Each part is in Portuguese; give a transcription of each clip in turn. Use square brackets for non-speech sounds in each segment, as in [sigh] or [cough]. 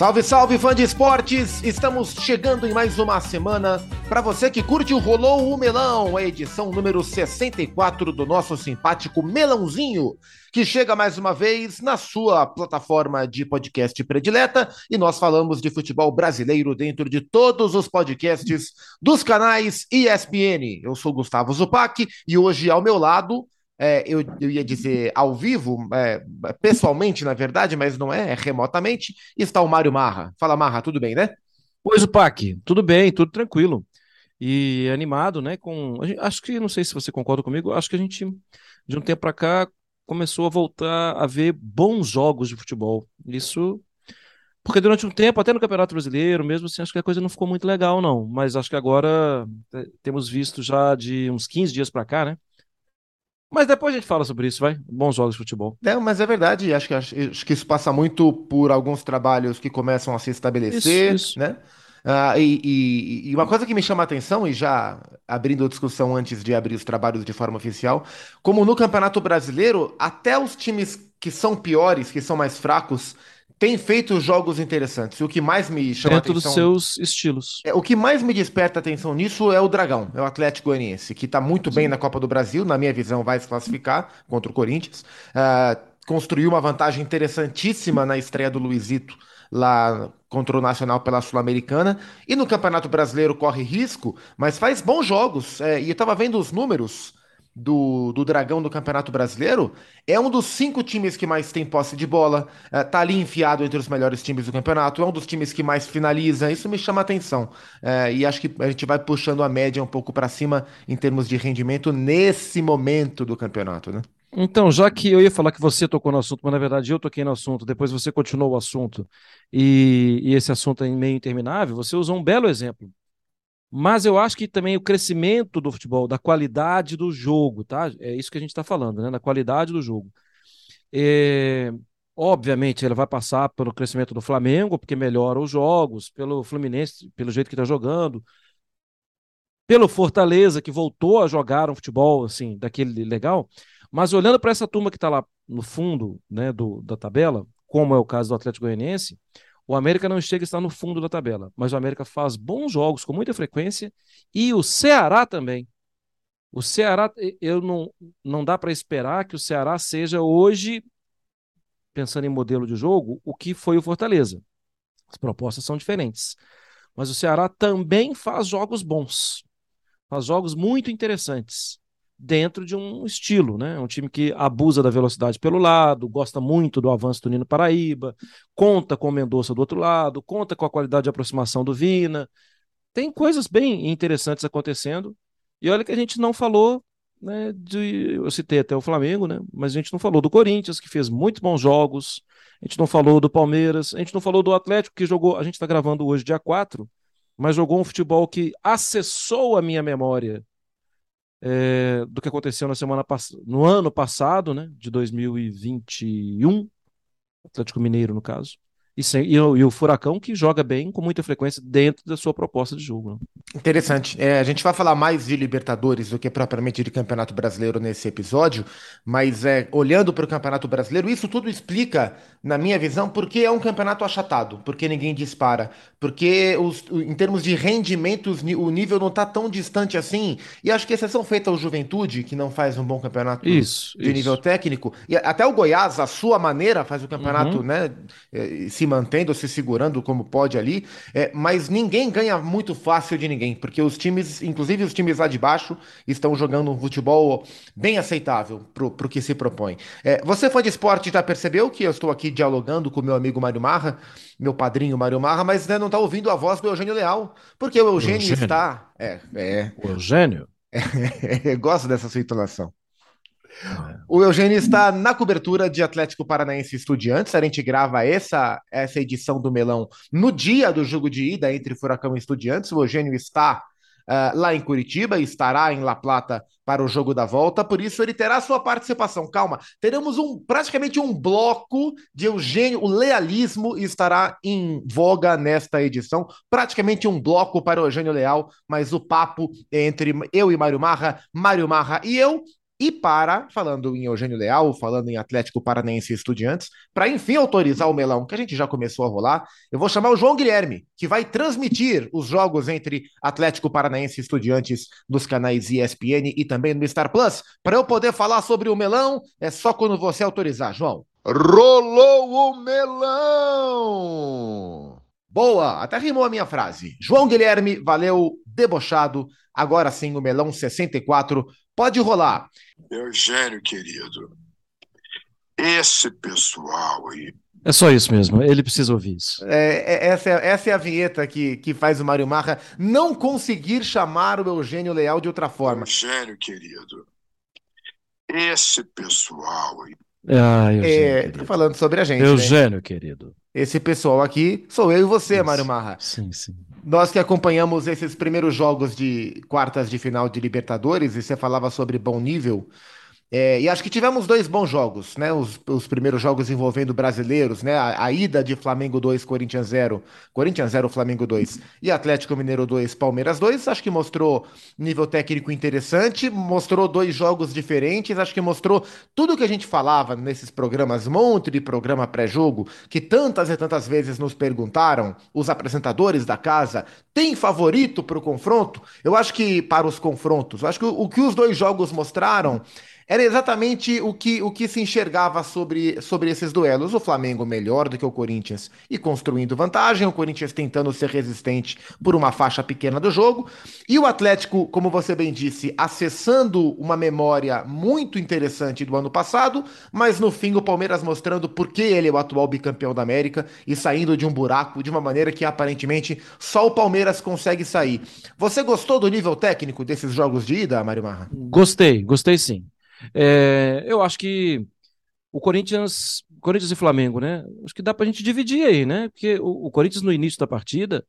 Salve, salve, fã de esportes! Estamos chegando em mais uma semana. Para você que curte o Rolou o Melão, a edição número 64 do nosso simpático Melãozinho, que chega mais uma vez na sua plataforma de podcast predileta. E nós falamos de futebol brasileiro dentro de todos os podcasts dos canais ESPN. Eu sou Gustavo Zupac e hoje ao meu lado é, eu, eu, ia dizer ao vivo, é, pessoalmente, na verdade, mas não é, é remotamente, está o Mário Marra. Fala, Marra, tudo bem, né? Pois o Pac, tudo bem, tudo tranquilo. E animado, né? Com. Acho que, não sei se você concorda comigo, acho que a gente, de um tempo para cá, começou a voltar a ver bons jogos de futebol. Isso. Porque durante um tempo, até no Campeonato Brasileiro, mesmo assim, acho que a coisa não ficou muito legal, não. Mas acho que agora é, temos visto já de uns 15 dias para cá, né? Mas depois a gente fala sobre isso, vai. Bons jogos de futebol. É, mas é verdade. Acho que, acho, acho que isso passa muito por alguns trabalhos que começam a se estabelecer, isso, isso. né? Ah, e, e, e, uma coisa que me chama a atenção, e já abrindo a discussão antes de abrir os trabalhos de forma oficial, como no Campeonato Brasileiro, até os times que são piores, que são mais fracos, tem feito jogos interessantes. E o que mais me chama Dentro atenção... dos seus estilos. É, o que mais me desperta atenção nisso é o Dragão, é o Atlético Goianiense, que está muito Sim. bem na Copa do Brasil, na minha visão vai se classificar contra o Corinthians. Uh, construiu uma vantagem interessantíssima na estreia do Luizito lá contra o Nacional pela Sul-Americana. E no Campeonato Brasileiro corre risco, mas faz bons jogos. É, e eu estava vendo os números do, do Dragão do Campeonato Brasileiro, é um dos cinco times que mais tem posse de bola, é, tá ali enfiado entre os melhores times do campeonato, é um dos times que mais finaliza, isso me chama atenção. É, e acho que a gente vai puxando a média um pouco para cima em termos de rendimento nesse momento do campeonato, né? Então, já que eu ia falar que você tocou no assunto, mas na verdade eu toquei no assunto, depois você continuou o assunto, e, e esse assunto é meio interminável, você usou um belo exemplo mas eu acho que também o crescimento do futebol, da qualidade do jogo, tá? É isso que a gente está falando, né? Da qualidade do jogo. É... Obviamente, ele vai passar pelo crescimento do Flamengo, porque melhora os jogos, pelo Fluminense, pelo jeito que está jogando, pelo Fortaleza, que voltou a jogar um futebol assim, daquele legal. Mas olhando para essa turma que está lá no fundo né, do, da tabela, como é o caso do Atlético Goianiense, o América não chega a estar no fundo da tabela, mas o América faz bons jogos com muita frequência e o Ceará também. O Ceará, eu não, não dá para esperar que o Ceará seja hoje, pensando em modelo de jogo, o que foi o Fortaleza. As propostas são diferentes. Mas o Ceará também faz jogos bons, faz jogos muito interessantes dentro de um estilo, né? Um time que abusa da velocidade pelo lado, gosta muito do avanço do Nino Paraíba, conta com o Mendonça do outro lado, conta com a qualidade de aproximação do Vina. Tem coisas bem interessantes acontecendo. E olha que a gente não falou, né, de, eu citei até o Flamengo, né? Mas a gente não falou do Corinthians, que fez muitos bons jogos. A gente não falou do Palmeiras, a gente não falou do Atlético, que jogou, a gente está gravando hoje dia 4, mas jogou um futebol que acessou a minha memória é, do que aconteceu na semana no ano passado, né, de 2021, Atlético Mineiro no caso. E, sem, e, o, e, o, Furacão que joga bem com muita frequência dentro da sua proposta de jogo. Né? Interessante. É, a gente vai falar mais de Libertadores do que propriamente de Campeonato Brasileiro nesse episódio, mas é, olhando para o Campeonato Brasileiro, isso tudo explica, na minha visão, porque é um campeonato achatado, porque ninguém dispara, porque os, em termos de rendimentos o nível não está tão distante assim. E acho que exceção feita ao Juventude, que não faz um bom campeonato isso, de isso. nível técnico, e até o Goiás, a sua maneira, faz o campeonato, uhum. né? É, se mantendo, se segurando como pode ali, é, mas ninguém ganha muito fácil de ninguém, porque os times, inclusive os times lá de baixo, estão jogando um futebol bem aceitável para o que se propõe. É, você fã de esporte já percebeu que eu estou aqui dialogando com meu amigo Mário Marra, meu padrinho Mário Marra, mas né, não está ouvindo a voz do Eugênio Leal, porque o Eugênio, Eugênio. está... É, é... O Eugênio? [laughs] É, gosto dessa sua entonação. O Eugênio está na cobertura de Atlético Paranaense Estudiantes. A gente grava essa, essa edição do Melão no dia do jogo de ida entre Furacão e Estudiantes. O Eugênio está uh, lá em Curitiba e estará em La Plata para o jogo da volta, por isso ele terá sua participação. Calma, teremos um praticamente um bloco de Eugênio, o lealismo estará em voga nesta edição, praticamente um bloco para o Eugênio Leal, mas o papo entre eu e Mário Marra, Mário Marra e eu e para, falando em Eugênio Leal, falando em Atlético Paranaense e Estudiantes, para enfim autorizar o melão, que a gente já começou a rolar, eu vou chamar o João Guilherme, que vai transmitir os jogos entre Atlético Paranaense e Estudiantes nos canais ESPN e também no Star Plus. Para eu poder falar sobre o melão, é só quando você autorizar, João. Rolou o melão! Boa, até rimou a minha frase. João Guilherme, valeu, debochado. Agora sim, o melão 64 Pode rolar. Eugênio, querido, esse pessoal aí. É só isso mesmo, ele precisa ouvir isso. É, é, essa, é, essa é a vinheta que, que faz o Mário Marra não conseguir chamar o Eugênio Leal de outra forma. Eugênio, querido, esse pessoal aí. Ah, Eugênio, é, falando sobre a gente. Né? Eugênio, né? querido. Esse pessoal aqui sou eu e você, Isso. Mário Marra. Sim, sim. Nós que acompanhamos esses primeiros jogos de quartas de final de Libertadores, e você falava sobre bom nível, é, e acho que tivemos dois bons jogos, né? Os, os primeiros jogos envolvendo brasileiros, né? A, a, ida de Flamengo 2, Corinthians 0, Corinthians 0, Flamengo 2 e Atlético Mineiro 2, Palmeiras 2. Acho que mostrou nível técnico interessante, mostrou dois jogos diferentes, acho que mostrou tudo que a gente falava nesses programas, monte de programa pré-jogo, que tantas e tantas vezes nos perguntaram, os apresentadores da casa, tem favorito para o confronto? Eu acho que para os confrontos, acho que o, o que os dois jogos mostraram era exatamente o que, o que se enxergava sobre, sobre esses duelos. O Flamengo melhor do que o Corinthians e construindo vantagem, o Corinthians tentando ser resistente por uma faixa pequena do jogo, e o Atlético, como você bem disse, acessando uma memória muito interessante do ano passado, mas no fim o Palmeiras mostrando por que ele é o atual bicampeão da América e saindo de um buraco de uma maneira que aparentemente só o Palmeiras consegue sair. Você gostou do nível técnico desses jogos de ida, Mário Marra? Gostei, gostei sim. É, eu acho que o Corinthians, Corinthians e Flamengo, né? Acho que dá pra gente dividir aí, né? Porque o, o Corinthians no início da partida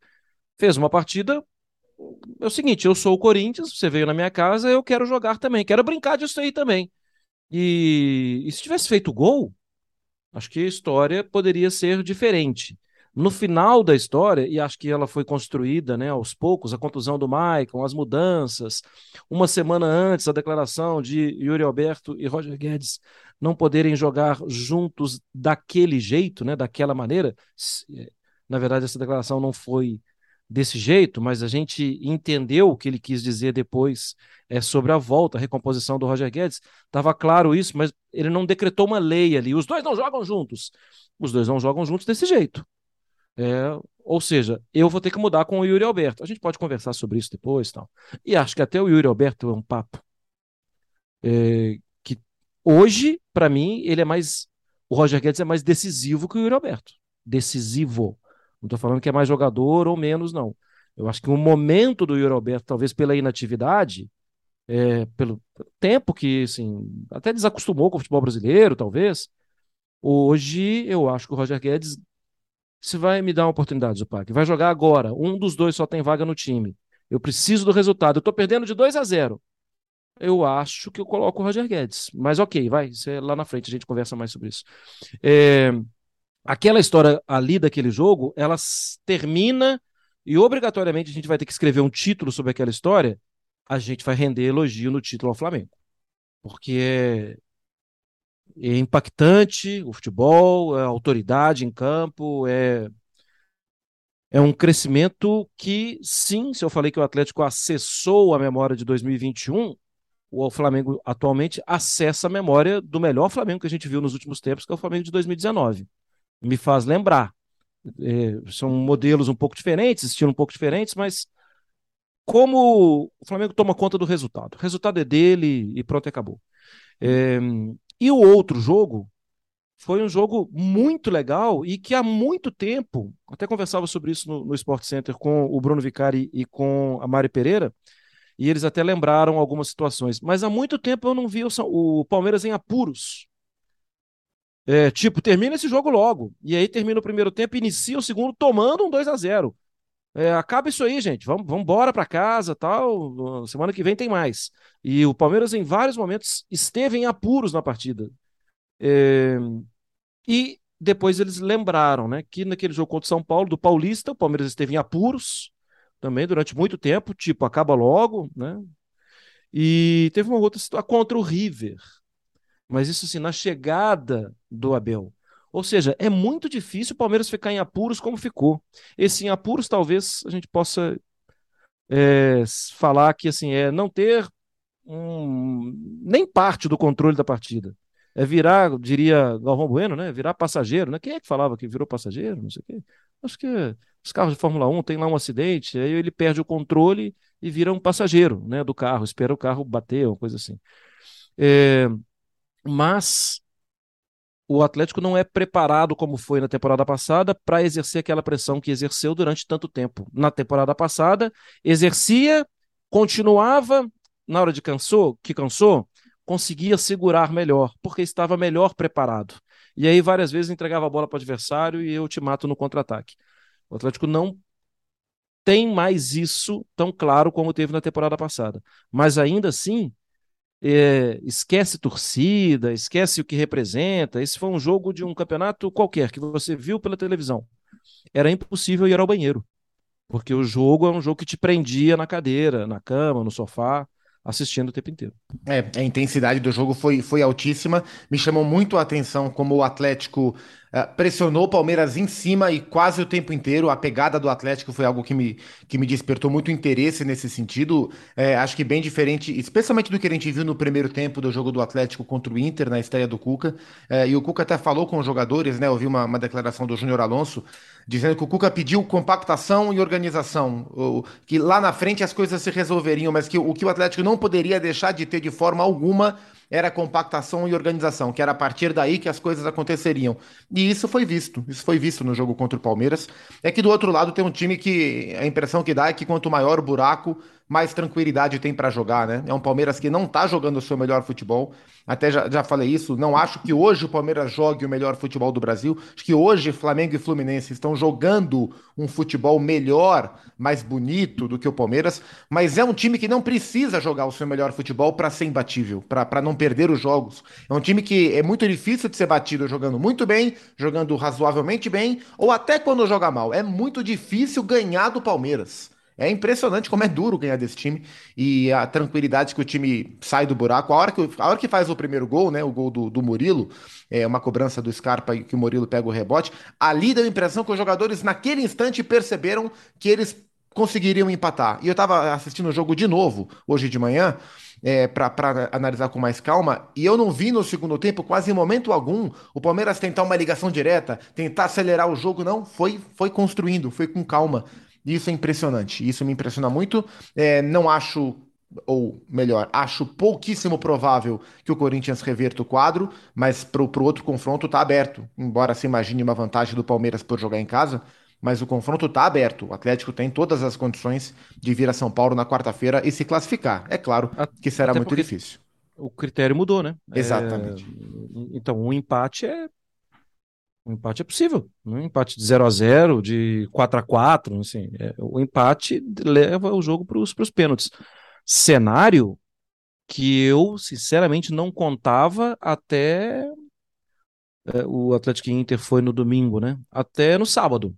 fez uma partida é o seguinte, eu sou o Corinthians, você veio na minha casa, eu quero jogar também, quero brincar disso aí também. E, e se tivesse feito gol, acho que a história poderia ser diferente. No final da história, e acho que ela foi construída né, aos poucos, a contusão do Maicon, as mudanças, uma semana antes, a declaração de Yuri Alberto e Roger Guedes não poderem jogar juntos daquele jeito, né, daquela maneira. Eh, na verdade, essa declaração não foi desse jeito, mas a gente entendeu o que ele quis dizer depois é, sobre a volta, a recomposição do Roger Guedes. Estava claro isso, mas ele não decretou uma lei ali. Os dois não jogam juntos. Os dois não jogam juntos desse jeito. É, ou seja, eu vou ter que mudar com o Yuri Alberto. A gente pode conversar sobre isso depois. Tal. E acho que até o Yuri Alberto é um papo é, que hoje, para mim, ele é mais. O Roger Guedes é mais decisivo que o Yuri Alberto. Decisivo. Não estou falando que é mais jogador ou menos, não. Eu acho que o momento do Yuri Alberto, talvez pela inatividade, é, pelo tempo que assim, até desacostumou com o futebol brasileiro, talvez. Hoje eu acho que o Roger Guedes você vai me dar uma oportunidade, Zupac. Vai jogar agora. Um dos dois só tem vaga no time. Eu preciso do resultado. Eu tô perdendo de 2 a 0. Eu acho que eu coloco o Roger Guedes. Mas ok, vai. Isso é lá na frente, a gente conversa mais sobre isso. É... Aquela história ali daquele jogo, ela termina e obrigatoriamente a gente vai ter que escrever um título sobre aquela história. A gente vai render elogio no título ao Flamengo. Porque é é impactante o futebol, a autoridade em campo, é, é um crescimento que, sim, se eu falei que o Atlético acessou a memória de 2021, o Flamengo atualmente acessa a memória do melhor Flamengo que a gente viu nos últimos tempos, que é o Flamengo de 2019. Me faz lembrar. É, são modelos um pouco diferentes, estilo um pouco diferentes, mas como o Flamengo toma conta do resultado. O resultado é dele e pronto, acabou. É, e o outro jogo foi um jogo muito legal e que há muito tempo, até conversava sobre isso no, no Sport Center com o Bruno Vicari e com a Mari Pereira, e eles até lembraram algumas situações, mas há muito tempo eu não vi o, o Palmeiras em apuros. É, tipo, termina esse jogo logo. E aí termina o primeiro tempo, inicia o segundo tomando um 2 a 0 é, acaba isso aí, gente. Vamos, vamos embora para casa, tal. Semana que vem tem mais. E o Palmeiras, em vários momentos, esteve em apuros na partida. É, e depois eles lembraram, né, que naquele jogo contra o São Paulo, do Paulista, o Palmeiras esteve em apuros também durante muito tempo, tipo, acaba logo, né? E teve uma outra situação contra o River. Mas isso assim, na chegada do Abel. Ou seja, é muito difícil o Palmeiras ficar em apuros como ficou. Esse em apuros talvez a gente possa é, falar que assim é não ter um, nem parte do controle da partida. É virar, diria Galvão Bueno, né? Virar passageiro, né? Quem é que falava que virou passageiro? Não sei o quê. Acho que os carros de Fórmula 1 tem lá um acidente, aí ele perde o controle e vira um passageiro, né, do carro, espera o carro bater, uma coisa assim. É, mas o Atlético não é preparado como foi na temporada passada para exercer aquela pressão que exerceu durante tanto tempo. Na temporada passada, exercia, continuava, na hora de cansou, que cansou, conseguia segurar melhor, porque estava melhor preparado. E aí várias vezes entregava a bola para o adversário e eu te mato no contra-ataque. O Atlético não tem mais isso tão claro como teve na temporada passada. Mas ainda assim, é, esquece torcida, esquece o que representa. Esse foi um jogo de um campeonato qualquer que você viu pela televisão. Era impossível ir ao banheiro, porque o jogo é um jogo que te prendia na cadeira, na cama, no sofá assistindo o tempo inteiro. É, a intensidade do jogo foi, foi altíssima. Me chamou muito a atenção como o Atlético pressionou o Palmeiras em cima e quase o tempo inteiro. A pegada do Atlético foi algo que me, que me despertou muito interesse nesse sentido. É, acho que bem diferente, especialmente do que a gente viu no primeiro tempo do jogo do Atlético contra o Inter, na estreia do Cuca. É, e o Cuca até falou com os jogadores, né? Eu vi uma, uma declaração do Júnior Alonso dizendo que o Cuca pediu compactação e organização, que lá na frente as coisas se resolveriam, mas que o que o Atlético não poderia deixar de ter de forma alguma era compactação e organização, que era a partir daí que as coisas aconteceriam. E isso foi visto, isso foi visto no jogo contra o Palmeiras. É que do outro lado tem um time que a impressão que dá é que quanto maior o buraco, mais tranquilidade tem para jogar, né? É um Palmeiras que não tá jogando o seu melhor futebol. Até já, já falei isso, não acho que hoje o Palmeiras jogue o melhor futebol do Brasil. Acho que hoje Flamengo e Fluminense estão jogando um futebol melhor, mais bonito do que o Palmeiras, mas é um time que não precisa jogar o seu melhor futebol para ser imbatível, para não perder os jogos. É um time que é muito difícil de ser batido jogando muito bem, jogando razoavelmente bem, ou até quando joga mal. É muito difícil ganhar do Palmeiras. É impressionante como é duro ganhar desse time e a tranquilidade que o time sai do buraco. A hora que, a hora que faz o primeiro gol, né? O gol do, do Murilo, é uma cobrança do Scarpa e que o Murilo pega o rebote. Ali deu a impressão que os jogadores, naquele instante, perceberam que eles conseguiriam empatar. E eu tava assistindo o jogo de novo hoje de manhã. É, para analisar com mais calma, e eu não vi no segundo tempo, quase em momento algum, o Palmeiras tentar uma ligação direta, tentar acelerar o jogo, não, foi, foi construindo, foi com calma. Isso é impressionante. Isso me impressiona muito. É, não acho, ou melhor, acho pouquíssimo provável que o Corinthians reverta o quadro, mas para o outro confronto está aberto. Embora se imagine uma vantagem do Palmeiras por jogar em casa, mas o confronto está aberto. O Atlético tem todas as condições de vir a São Paulo na quarta-feira e se classificar. É claro que será Até muito difícil. O critério mudou, né? Exatamente. É... Então, um empate é um empate é possível. Um empate de 0 a 0 de 4 a 4 assim, é, o empate leva o jogo para os pênaltis. Cenário que eu, sinceramente, não contava até é, o Atlético Inter foi no domingo, né? Até no sábado.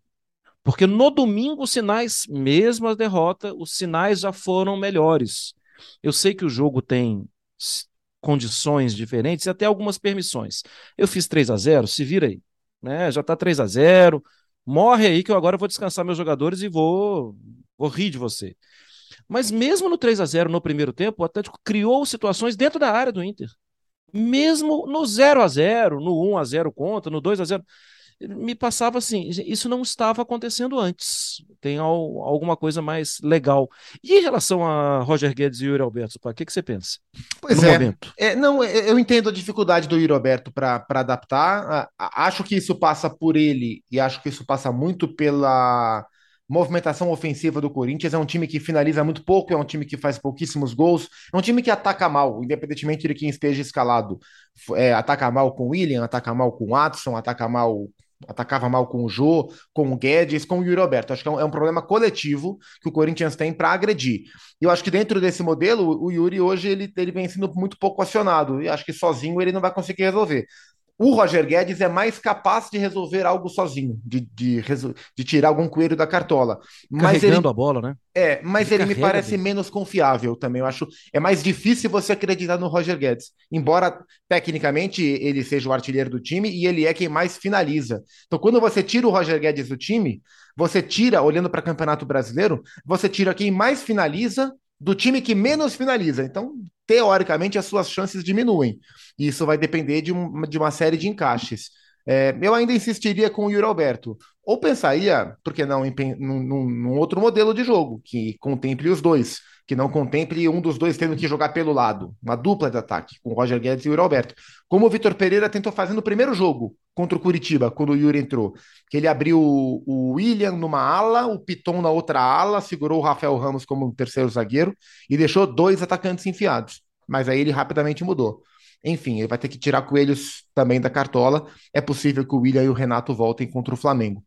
Porque no domingo os sinais, mesmo a derrota, os sinais já foram melhores. Eu sei que o jogo tem condições diferentes e até algumas permissões. Eu fiz 3 a 0 se vira aí né? Já tá 3 a 0 Morre aí que eu agora vou descansar meus jogadores e vou, vou rir de você. Mas mesmo no 3 a 0 no primeiro tempo, o Atlético criou situações dentro da área do Inter. Mesmo no 0 a 0 no 1 a 0 contra, no 2 a 0 me passava assim, isso não estava acontecendo antes. Tem al, alguma coisa mais legal. E em relação a Roger Guedes e Yuri Alberto, o que, que você pensa? Pois é. é. Não, eu entendo a dificuldade do Yuri Alberto para adaptar. Acho que isso passa por ele e acho que isso passa muito pela movimentação ofensiva do Corinthians. É um time que finaliza muito pouco, é um time que faz pouquíssimos gols, é um time que ataca mal, independentemente de quem esteja escalado. É, ataca mal com o William, ataca mal com o Watson, ataca mal atacava mal com o Jô, com o Guedes, com o Yuri Alberto. Acho que é um, é um problema coletivo que o Corinthians tem para agredir. E eu acho que dentro desse modelo, o Yuri hoje ele, ele vem sendo muito pouco acionado, e acho que sozinho ele não vai conseguir resolver. O Roger Guedes é mais capaz de resolver algo sozinho, de, de, de tirar algum coelho da cartola. Mas Carregando ele, a bola, né? É, mas ele, ele me parece dele. menos confiável também. Eu acho é mais difícil você acreditar no Roger Guedes. Embora tecnicamente ele seja o artilheiro do time e ele é quem mais finaliza. Então, quando você tira o Roger Guedes do time, você tira, olhando para o Campeonato Brasileiro, você tira quem mais finaliza do time que menos finaliza. Então, teoricamente, as suas chances diminuem. E isso vai depender de, um, de uma série de encaixes. É, eu ainda insistiria com o Yuri Alberto. Ou pensaria, por que não, em, num, num, outro modelo de jogo, que contemple os dois, que não contemple um dos dois tendo que jogar pelo lado, uma dupla de ataque, com Roger Guedes e o Yuri Alberto. Como o Vitor Pereira tentou fazer no primeiro jogo contra o Curitiba, quando o Yuri entrou. Que ele abriu o William numa ala, o Piton na outra ala, segurou o Rafael Ramos como terceiro zagueiro e deixou dois atacantes enfiados. Mas aí ele rapidamente mudou. Enfim, ele vai ter que tirar coelhos também da cartola. É possível que o William e o Renato voltem contra o Flamengo.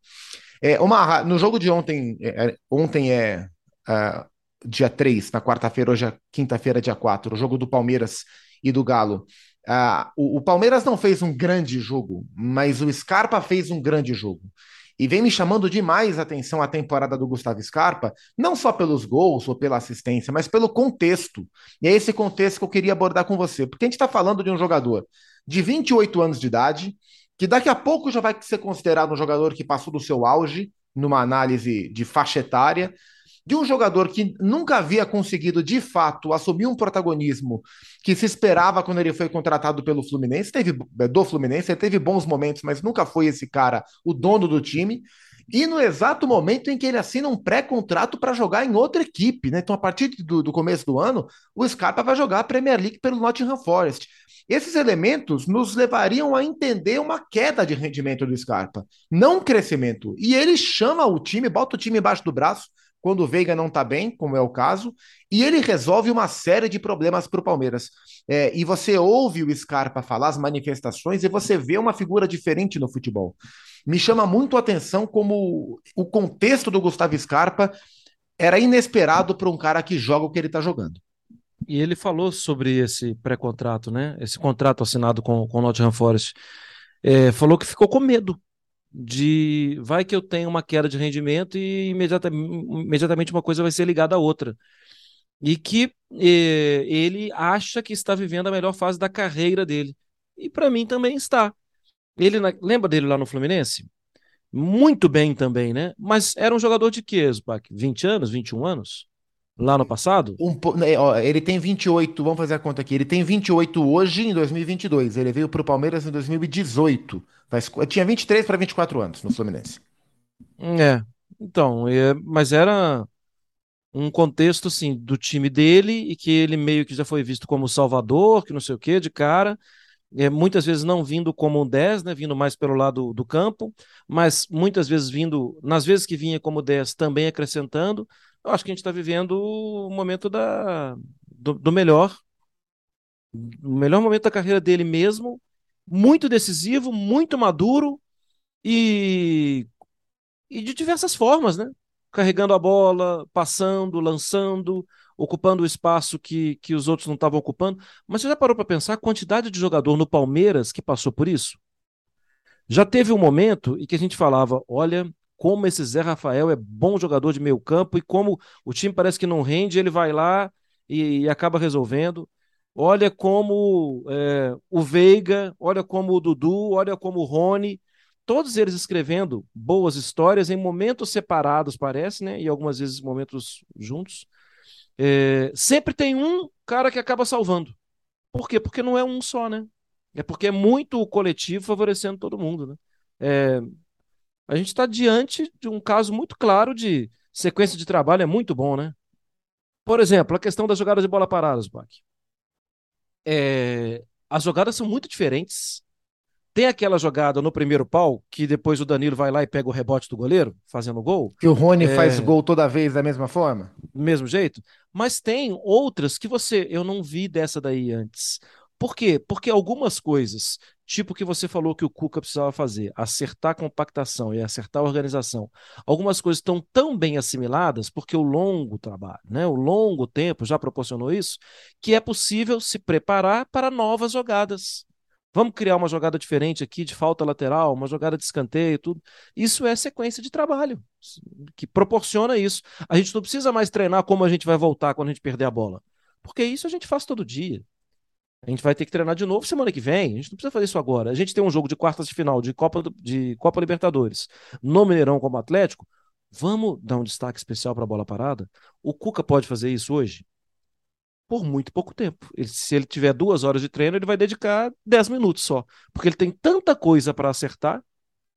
É, uma, no jogo de ontem, é, é ontem é uh, dia 3, na quarta-feira, hoje é quinta-feira, dia 4, o jogo do Palmeiras e do Galo. Uh, o, o, Palmeiras não fez um grande jogo, mas o Scarpa fez um grande jogo. E vem me chamando demais a atenção a temporada do Gustavo Scarpa, não só pelos gols ou pela assistência, mas pelo contexto. E é esse contexto que eu queria abordar com você, porque a gente está falando de um jogador de 28 anos de idade, que daqui a pouco já vai ser considerado um jogador que passou do seu auge, numa análise de faixa etária, de um jogador que nunca havia conseguido de fato assumir um protagonismo que se esperava quando ele foi contratado pelo Fluminense, teve é, do Fluminense, ele teve bons momentos, mas nunca foi esse cara o dono do time. E no exato momento em que ele assina um pré-contrato para jogar em outra equipe, né? Então, a partir do, do começo do ano, o Scarpa vai jogar a Premier League pelo Nottingham Forest. Esses elementos nos levariam a entender uma queda de rendimento do Scarpa, não um crescimento. E ele chama o time, bota o time embaixo do braço, quando o Veiga não está bem, como é o caso, e ele resolve uma série de problemas para o Palmeiras. É, e você ouve o Scarpa falar as manifestações e você vê uma figura diferente no futebol. Me chama muito a atenção como o contexto do Gustavo Scarpa era inesperado para um cara que joga o que ele está jogando. E ele falou sobre esse pré-contrato, né? Esse contrato assinado com, com o Nottingham Forest. É, falou que ficou com medo de vai que eu tenho uma queda de rendimento e imediatamente, uma coisa vai ser ligada à outra. E que eh, ele acha que está vivendo a melhor fase da carreira dele. E para mim também está. Ele lembra dele lá no Fluminense? Muito bem também, né? Mas era um jogador de quê, Zupac? 20 anos, 21 anos? Lá no passado? Um, né, ó, ele tem 28, vamos fazer a conta aqui. Ele tem 28 hoje em 2022. Ele veio para o Palmeiras em 2018. Faz, tinha 23 para 24 anos no Fluminense. É, então, é, mas era um contexto assim do time dele e que ele meio que já foi visto como salvador, que não sei o que, de cara. É, muitas vezes não vindo como um 10, né, vindo mais pelo lado do campo, mas muitas vezes vindo, nas vezes que vinha como 10, também acrescentando eu acho que a gente está vivendo o momento da, do, do melhor, o melhor momento da carreira dele mesmo, muito decisivo, muito maduro e, e de diversas formas, né? Carregando a bola, passando, lançando, ocupando o espaço que, que os outros não estavam ocupando. Mas você já parou para pensar a quantidade de jogador no Palmeiras que passou por isso? Já teve um momento em que a gente falava: olha, como esse Zé Rafael é bom jogador de meio campo e como o time parece que não rende, ele vai lá e, e acaba resolvendo. Olha como é, o Veiga, olha como o Dudu, olha como o Rony, todos eles escrevendo boas histórias em momentos separados, parece, né? E algumas vezes momentos juntos. É, sempre tem um cara que acaba salvando. Por quê? Porque não é um só, né? É porque é muito o coletivo favorecendo todo mundo, né? É, a gente está diante de um caso muito claro de sequência de trabalho, é muito bom, né? Por exemplo, a questão das jogadas de bola parada, Bach. É, as jogadas são muito diferentes. Tem aquela jogada no primeiro pau, que depois o Danilo vai lá e pega o rebote do goleiro, fazendo gol. Que o Rony é... faz gol toda vez da mesma forma? Do mesmo jeito. Mas tem outras que você. Eu não vi dessa daí antes. Por quê? Porque algumas coisas, tipo que você falou que o Cuca precisava fazer, acertar a compactação e acertar a organização, algumas coisas estão tão bem assimiladas, porque o longo trabalho, né, o longo tempo já proporcionou isso, que é possível se preparar para novas jogadas. Vamos criar uma jogada diferente aqui de falta lateral, uma jogada de escanteio, tudo. Isso é sequência de trabalho que proporciona isso. A gente não precisa mais treinar como a gente vai voltar quando a gente perder a bola, porque isso a gente faz todo dia. A gente vai ter que treinar de novo semana que vem. A gente não precisa fazer isso agora. A gente tem um jogo de quartas de final de Copa, de Copa Libertadores no Mineirão como Atlético. Vamos dar um destaque especial para a bola parada? O Cuca pode fazer isso hoje? por muito pouco tempo. Ele, se ele tiver duas horas de treino, ele vai dedicar dez minutos só, porque ele tem tanta coisa para acertar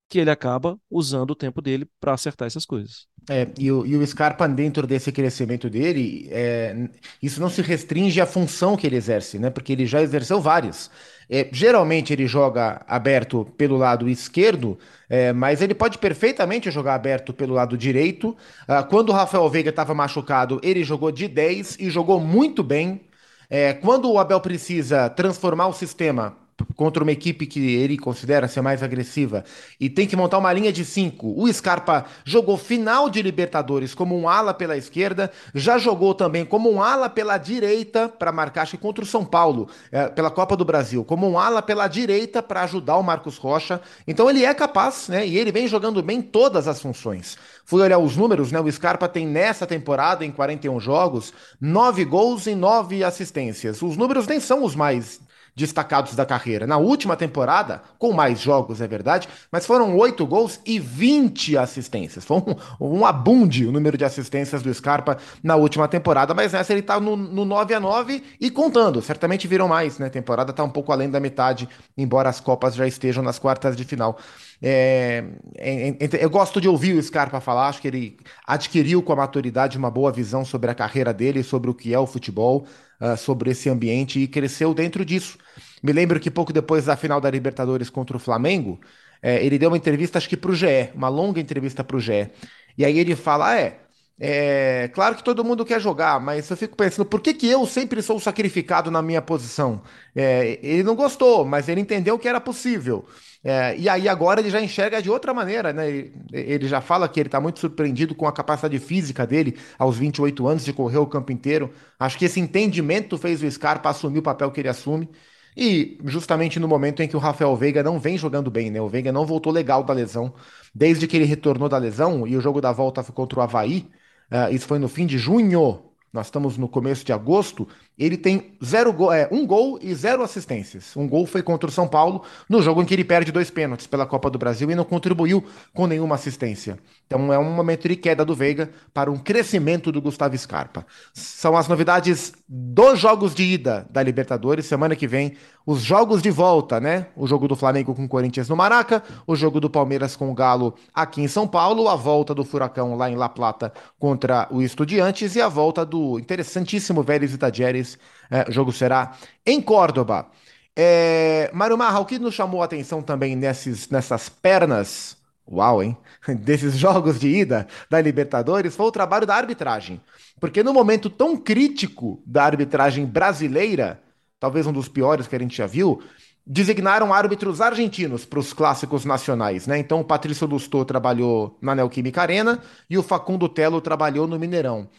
que ele acaba usando o tempo dele para acertar essas coisas. É, e, o, e o Scarpa, dentro desse crescimento dele, é, isso não se restringe à função que ele exerce, né? Porque ele já exerceu várias. É, geralmente ele joga aberto pelo lado esquerdo, é, mas ele pode perfeitamente jogar aberto pelo lado direito. Ah, quando o Rafael Veiga estava machucado, ele jogou de 10 e jogou muito bem. É, quando o Abel precisa transformar o sistema contra uma equipe que ele considera ser mais agressiva e tem que montar uma linha de cinco. O Scarpa jogou final de Libertadores como um ala pela esquerda, já jogou também como um ala pela direita para marcar, acho contra o São Paulo, é, pela Copa do Brasil, como um ala pela direita para ajudar o Marcos Rocha. Então ele é capaz, né? E ele vem jogando bem todas as funções. Fui olhar os números, né? O Scarpa tem nessa temporada, em 41 jogos, 9 gols e 9 assistências. Os números nem são os mais destacados da carreira. Na última temporada, com mais jogos, é verdade, mas foram 8 gols e 20 assistências. Foi um, um abunde o número de assistências do Scarpa na última temporada, mas nessa ele tá no, no 9 a 9 e contando. Certamente viram mais, né? A temporada tá um pouco além da metade, embora as Copas já estejam nas quartas de final. É, é, é, eu gosto de ouvir o Scarpa falar, acho que ele adquiriu com a maturidade uma boa visão sobre a carreira dele, sobre o que é o futebol, uh, sobre esse ambiente e cresceu dentro disso. Me lembro que pouco depois da final da Libertadores contra o Flamengo, é, ele deu uma entrevista, acho que para o GE, uma longa entrevista para o GE. E aí ele fala: ah, é, é, claro que todo mundo quer jogar, mas eu fico pensando, por que, que eu sempre sou sacrificado na minha posição? É, ele não gostou, mas ele entendeu que era possível. É, e aí agora ele já enxerga de outra maneira, né? Ele, já fala que ele está muito surpreendido com a capacidade física dele aos 28 anos de correr o campo inteiro. Acho que esse entendimento fez o Scarpa assumir o papel que ele assume. E justamente no momento em que o Rafael Veiga não vem jogando bem, né? O Veiga não voltou legal da lesão. Desde que ele retornou da lesão e o jogo da volta foi contra o Havaí, uh, isso foi no fim de junho, nós estamos no começo de agosto, ele tem zero go é, um gol e zero assistências. Um gol foi contra o São Paulo, no jogo em que ele perde dois pênaltis pela Copa do Brasil e não contribuiu com nenhuma assistência. Então é um momento de queda do Veiga para um crescimento do Gustavo Scarpa. São as novidades dos jogos de ida da Libertadores. Semana que vem, os jogos de volta, né? O jogo do Flamengo com o Corinthians no Maraca, o jogo do Palmeiras com o Galo aqui em São Paulo, a volta do Furacão lá em La Plata contra o Estudiantes e a volta do interessantíssimo Vélez Itajeres é, o jogo será em Córdoba. É, Mário Marra, o que nos chamou a atenção também nesses, nessas pernas, uau, hein? [laughs] Desses jogos de ida da Libertadores foi o trabalho da arbitragem. Porque no momento tão crítico da arbitragem brasileira, talvez um dos piores que a gente já viu, designaram árbitros argentinos para os clássicos nacionais, né? Então o Patrício Lustô trabalhou na Neoquímica Arena e o Facundo Telo trabalhou no Mineirão.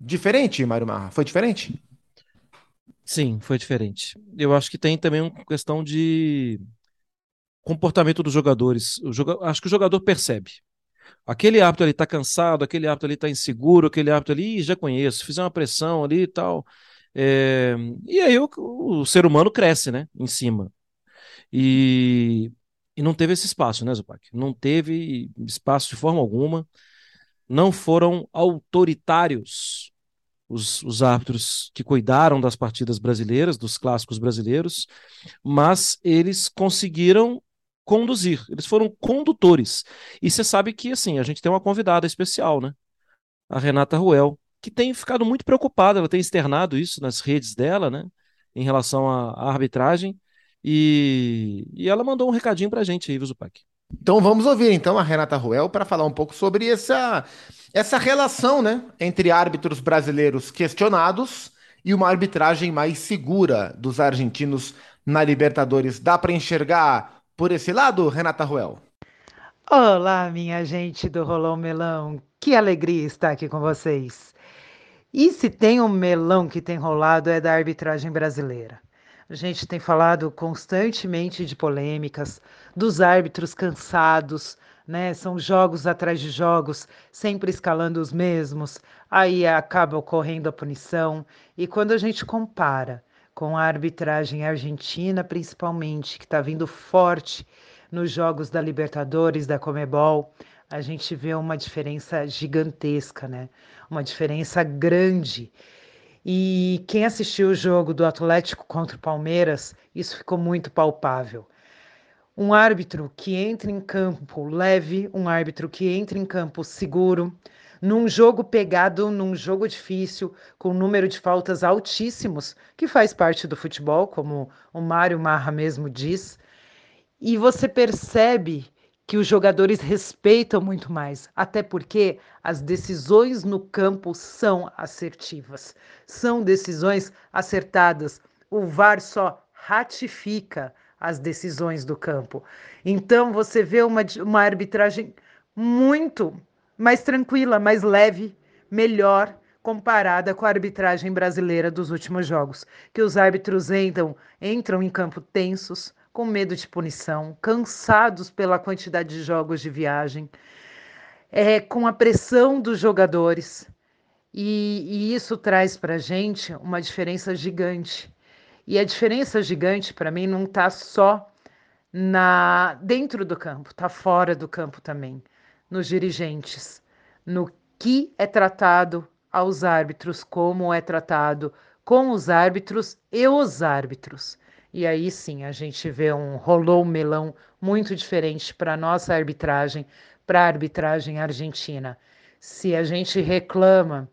Diferente, Mário Marra? Foi diferente? Sim, foi diferente. Eu acho que tem também uma questão de comportamento dos jogadores. O joga... Acho que o jogador percebe. Aquele árbitro ali tá cansado, aquele árbitro ali tá inseguro, aquele árbitro ali, já conheço, fizer uma pressão ali e tal. É... E aí o, o, ser humano cresce, né? Em cima. E, e não teve esse espaço, né, Zupac? Não teve espaço de forma alguma. Não foram autoritários os, os árbitros que cuidaram das partidas brasileiras, dos clássicos brasileiros, mas eles conseguiram conduzir, eles foram condutores. E você sabe que, assim, a gente tem uma convidada especial, né? A Renata Ruel, que tem ficado muito preocupada, ela tem externado isso nas redes dela, né? Em relação à, arbitragem. E, e ela mandou um recadinho pra gente aí, viu, Zupac? Então vamos ouvir então a Renata Ruel para falar um pouco sobre essa, essa relação né, entre árbitros brasileiros questionados e uma arbitragem mais segura dos argentinos na Libertadores. Dá para enxergar por esse lado, Renata Ruel? Olá, minha gente do Rolão Melão. Que alegria estar aqui com vocês. E se tem um melão que tem rolado é da arbitragem brasileira. A gente tem falado constantemente de polêmicas, dos árbitros cansados, né? São jogos atrás de jogos, sempre escalando os mesmos, aí acaba ocorrendo a punição. E quando a gente compara com a arbitragem argentina, principalmente, que está vindo forte nos jogos da Libertadores, da Comebol, a gente vê uma diferença gigantesca, né? Uma diferença grande. E quem assistiu o jogo do Atlético contra o Palmeiras, isso ficou muito palpável. Um árbitro que entra em campo leve, um árbitro que entra em campo seguro, num jogo pegado, num jogo difícil, com um número de faltas altíssimos, que faz parte do futebol, como o Mário Marra mesmo diz. E você percebe que os jogadores respeitam muito mais, até porque as decisões no campo são assertivas, são decisões acertadas. O VAR só ratifica as decisões do campo. Então você vê uma, uma arbitragem muito mais tranquila, mais leve, melhor comparada com a arbitragem brasileira dos últimos jogos, que os árbitros entram, entram em campo tensos, com medo de punição, cansados pela quantidade de jogos de viagem, é, com a pressão dos jogadores. E, e isso traz para a gente uma diferença gigante. E a diferença gigante para mim não está só na dentro do campo, está fora do campo também, nos dirigentes, no que é tratado aos árbitros, como é tratado com os árbitros e os árbitros. E aí sim a gente vê um rolou melão muito diferente para a nossa arbitragem, para a arbitragem argentina. Se a gente reclama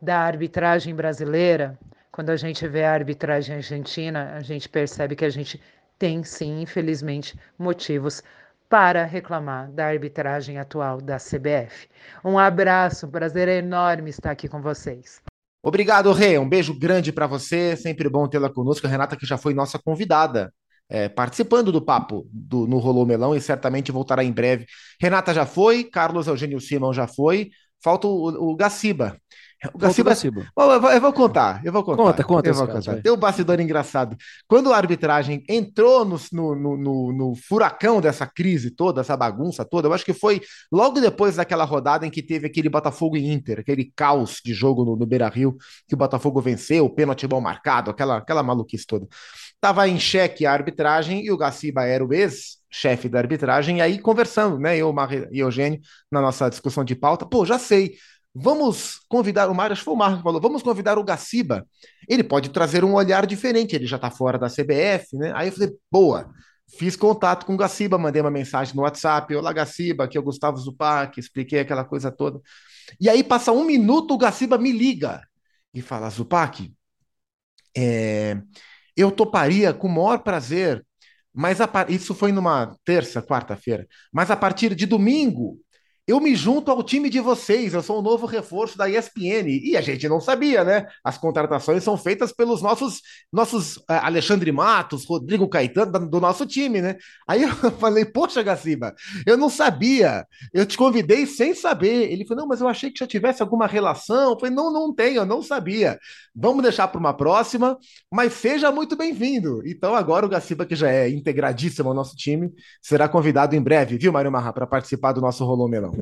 da arbitragem brasileira, quando a gente vê a arbitragem argentina, a gente percebe que a gente tem sim, infelizmente, motivos para reclamar da arbitragem atual da CBF. Um abraço, um prazer enorme estar aqui com vocês. Obrigado, Rê. Um beijo grande para você. Sempre bom tê-la conosco. A Renata, que já foi nossa convidada, é, participando do papo do, no Rolô Melão e certamente voltará em breve. Renata já foi, Carlos Eugênio Simão já foi. Falta o, o Gaciba. O Gaciba, Gaciba. Eu, vou, contar, eu vou contar. Conta, conta. Eu vou contar. Tem um bastidor engraçado. Quando a arbitragem entrou no, no, no, no, furacão dessa crise toda, essa bagunça toda, eu acho que foi logo depois daquela rodada em que teve aquele Botafogo e Inter, aquele caos de jogo no, no Beira-Rio, que o Botafogo venceu, o pênalti mal marcado, aquela, aquela maluquice toda. Tava em xeque a arbitragem e o Gaciba era o ex chefe da arbitragem, e aí conversando, né, eu e Eugênio, na nossa discussão de pauta, pô, já sei, Vamos convidar o Mário, acho que foi o Marco que falou, vamos convidar o Gaciba. Ele pode trazer um olhar diferente, ele já está fora da CBF, né? Aí eu falei, boa. Fiz contato com o Gaciba, mandei uma mensagem no WhatsApp, olá Gaciba, aqui é o Gustavo Zupac, expliquei aquela coisa toda. E aí passa um minuto, o Gaciba me liga e fala, Zupac, é, eu toparia com o maior prazer, mas a, isso foi numa terça, quarta-feira, mas a partir de domingo eu me junto ao time de vocês, eu sou o novo reforço da ESPN. E a gente não sabia, né? As contratações são feitas pelos nossos, nossos uh, Alexandre Matos, Rodrigo Caetano, do nosso time, né? Aí [laughs] eu falei, poxa, Gaciba, eu não sabia. Eu te convidei sem saber. Ele falou, não, mas eu achei que já tivesse alguma relação. Eu falei, não, não tenho, eu não sabia. Vamos deixar para uma próxima, mas seja muito bem-vindo. Então agora o Gaciba, que já é integradíssimo ao nosso time, será convidado em breve, viu, Mário Marra, para participar do nosso Rolô Melão.